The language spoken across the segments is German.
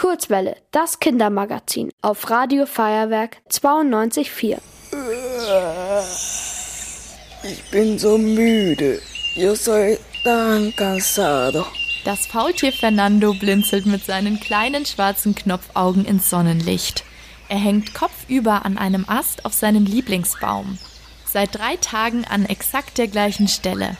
Kurzwelle, das Kindermagazin auf Radio Feuerwerk 92.4. Ich bin so müde. Yo soy tan cansado. Das Faultier Fernando blinzelt mit seinen kleinen schwarzen Knopfaugen ins Sonnenlicht. Er hängt kopfüber an einem Ast auf seinem Lieblingsbaum. Seit drei Tagen an exakt der gleichen Stelle.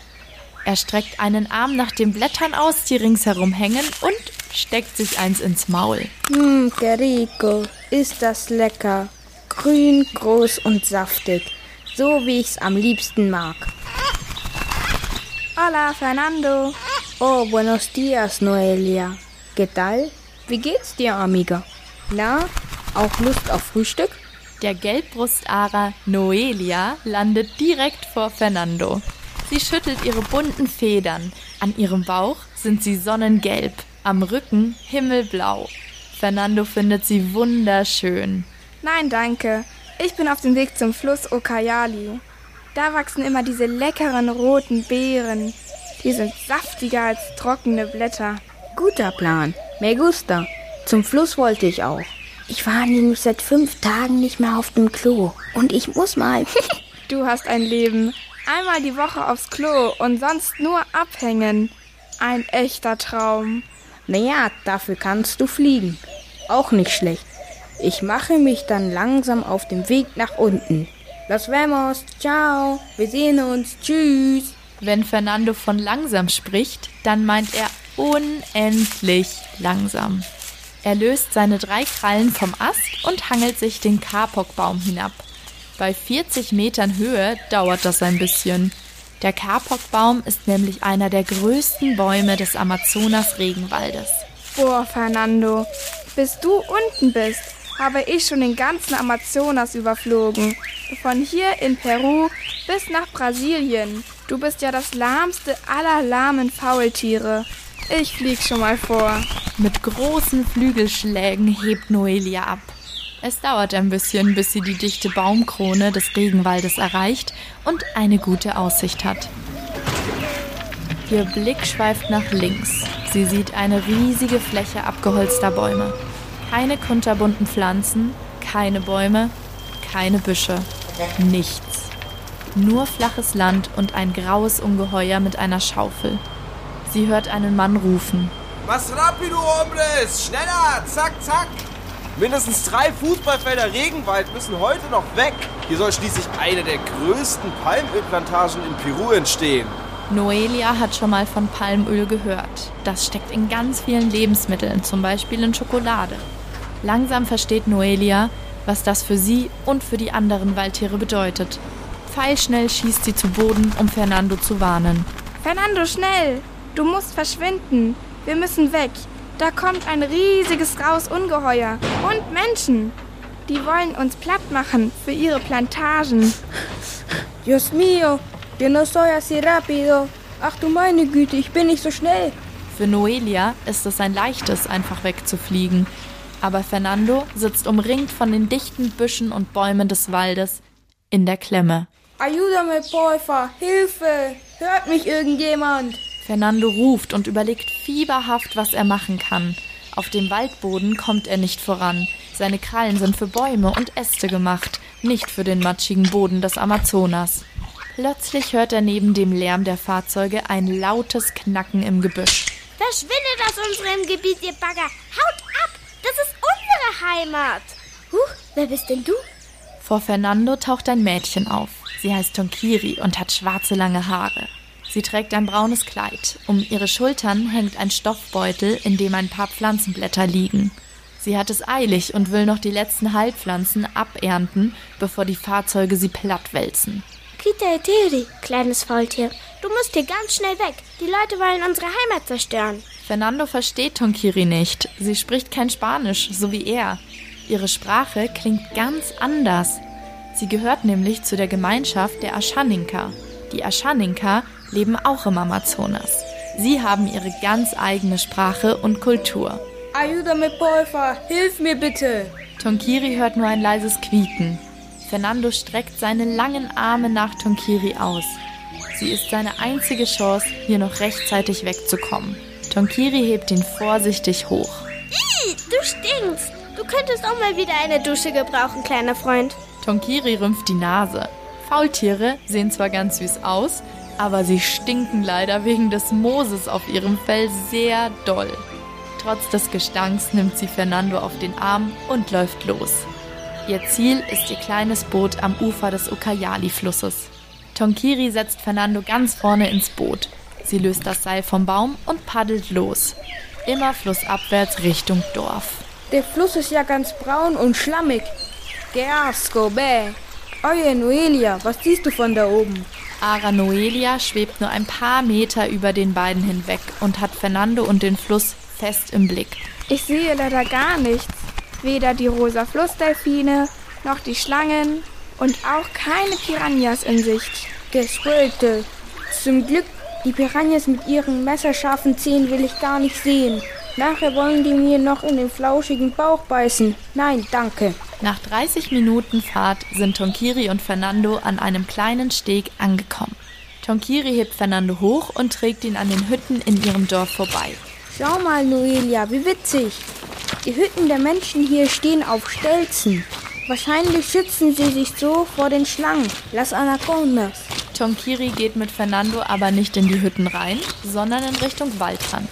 Er streckt einen Arm nach den Blättern aus, die ringsherum hängen, und steckt sich eins ins Maul. Mmm, que rico. Ist das lecker. Grün, groß und saftig. So wie ich's am liebsten mag. Hola, Fernando. Oh, buenos dias, Noelia. ¿Qué tal? Wie geht's dir, amiga? Na, auch Lust auf Frühstück? Der Gelbbrustara Noelia landet direkt vor Fernando. Sie schüttelt ihre bunten Federn. An ihrem Bauch sind sie sonnengelb, am Rücken himmelblau. Fernando findet sie wunderschön. Nein, danke. Ich bin auf dem Weg zum Fluss Okayali. Da wachsen immer diese leckeren roten Beeren. Die sind saftiger als trockene Blätter. Guter Plan. Me gusta. Zum Fluss wollte ich auch. Ich war nämlich seit fünf Tagen nicht mehr auf dem Klo. Und ich muss mal. Du hast ein Leben. Einmal die Woche aufs Klo und sonst nur abhängen. Ein echter Traum. Naja, dafür kannst du fliegen. Auch nicht schlecht. Ich mache mich dann langsam auf dem Weg nach unten. Los vemos. Ciao. Wir sehen uns. Tschüss. Wenn Fernando von langsam spricht, dann meint er unendlich langsam. Er löst seine drei Krallen vom Ast und hangelt sich den Kapokbaum hinab. Bei 40 Metern Höhe dauert das ein bisschen. Der Kapokbaum ist nämlich einer der größten Bäume des Amazonas-Regenwaldes. Boah, Fernando. Bis du unten bist, habe ich schon den ganzen Amazonas überflogen. Von hier in Peru bis nach Brasilien. Du bist ja das lahmste aller lahmen Faultiere. Ich flieg schon mal vor. Mit großen Flügelschlägen hebt Noelia ab. Es dauert ein bisschen, bis sie die dichte Baumkrone des Regenwaldes erreicht und eine gute Aussicht hat. Ihr Blick schweift nach links. Sie sieht eine riesige Fläche abgeholzter Bäume. Keine kunterbunten Pflanzen, keine Bäume, keine Büsche. Nichts. Nur flaches Land und ein graues Ungeheuer mit einer Schaufel. Sie hört einen Mann rufen. Was rapido, hombres! Schneller! Zack, zack! Mindestens drei Fußballfelder Regenwald müssen heute noch weg. Hier soll schließlich eine der größten Palmölplantagen in Peru entstehen. Noelia hat schon mal von Palmöl gehört. Das steckt in ganz vielen Lebensmitteln, zum Beispiel in Schokolade. Langsam versteht Noelia, was das für sie und für die anderen Waldtiere bedeutet. Pfeilschnell schießt sie zu Boden, um Fernando zu warnen. Fernando, schnell! Du musst verschwinden. Wir müssen weg. Da kommt ein riesiges graues Ungeheuer. Und Menschen. Die wollen uns platt machen für ihre Plantagen. Dios mío. Yo no soy así rápido. Ach du meine Güte, ich bin nicht so schnell. Für Noelia ist es ein leichtes, einfach wegzufliegen. Aber Fernando sitzt umringt von den dichten Büschen und Bäumen des Waldes in der Klemme. Ayúdame, porfa. Hilfe. Hört mich irgendjemand? Fernando ruft und überlegt fieberhaft, was er machen kann. Auf dem Waldboden kommt er nicht voran. Seine Krallen sind für Bäume und Äste gemacht, nicht für den matschigen Boden des Amazonas. Plötzlich hört er neben dem Lärm der Fahrzeuge ein lautes Knacken im Gebüsch. Verschwindet aus unserem Gebiet, ihr Bagger! Haut ab! Das ist unsere Heimat! Huch, wer bist denn du? Vor Fernando taucht ein Mädchen auf. Sie heißt Tonkiri und hat schwarze lange Haare. Sie trägt ein braunes Kleid. Um ihre Schultern hängt ein Stoffbeutel, in dem ein paar Pflanzenblätter liegen. Sie hat es eilig und will noch die letzten Heilpflanzen abernten, bevor die Fahrzeuge sie plattwälzen. Kita Eteri, kleines Faultier. Du musst hier ganz schnell weg. Die Leute wollen unsere Heimat zerstören. Fernando versteht Tonkiri nicht. Sie spricht kein Spanisch, so wie er. Ihre Sprache klingt ganz anders. Sie gehört nämlich zu der Gemeinschaft der Aschaninka. Die Aschaninka leben auch im Amazonas. Sie haben ihre ganz eigene Sprache und Kultur. Ayúdame, porfa. Hilf mir bitte. Tonkiri hört nur ein leises Quieken. Fernando streckt seine langen Arme nach Tonkiri aus. Sie ist seine einzige Chance, hier noch rechtzeitig wegzukommen. Tonkiri hebt ihn vorsichtig hoch. Ih, du stinkst. Du könntest auch mal wieder eine Dusche gebrauchen, kleiner Freund. Tonkiri rümpft die Nase. Faultiere sehen zwar ganz süß aus, aber sie stinken leider wegen des Mooses auf ihrem Fell sehr doll. Trotz des Gestanks nimmt sie Fernando auf den Arm und läuft los. Ihr Ziel ist ihr kleines Boot am Ufer des Ucayali-Flusses. Tonkiri setzt Fernando ganz vorne ins Boot. Sie löst das Seil vom Baum und paddelt los. Immer flussabwärts Richtung Dorf. Der Fluss ist ja ganz braun und schlammig. Geasco, bäh. Oje, Noelia, was siehst du von da oben? Ara Noelia schwebt nur ein paar Meter über den beiden hinweg und hat Fernando und den Fluss fest im Blick. Ich sehe leider gar nichts. Weder die rosa Flussdelfine, noch die Schlangen und auch keine Piranhas in Sicht. Geschröte. Zum Glück, die Piranhas mit ihren messerscharfen Zähnen will ich gar nicht sehen. Nachher wollen die mir noch in den flauschigen Bauch beißen. Nein, danke. Nach 30 Minuten Fahrt sind Tonkiri und Fernando an einem kleinen Steg angekommen. Tonkiri hebt Fernando hoch und trägt ihn an den Hütten in ihrem Dorf vorbei. Schau mal, Noelia, wie witzig. Die Hütten der Menschen hier stehen auf Stelzen. Wahrscheinlich schützen sie sich so vor den Schlangen. Las Anacondas. Tonkiri geht mit Fernando aber nicht in die Hütten rein, sondern in Richtung Waldrand.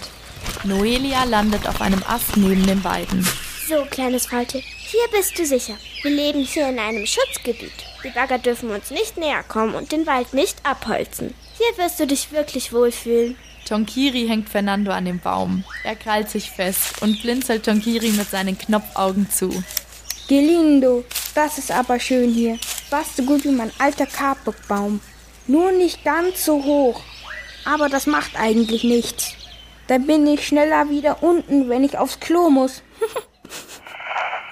Noelia landet auf einem Ast neben den beiden. So, kleines Faultier, hier bist du sicher. Wir leben hier in einem Schutzgebiet. Die Bagger dürfen uns nicht näher kommen und den Wald nicht abholzen. Hier wirst du dich wirklich wohlfühlen. Tonkiri hängt Fernando an dem Baum. Er krallt sich fest und blinzelt Tonkiri mit seinen Knopfaugen zu. Gelindo, das ist aber schön hier. Fast so gut wie mein alter Kapukbaum. Nur nicht ganz so hoch. Aber das macht eigentlich nichts. Dann bin ich schneller wieder unten, wenn ich aufs Klo muss.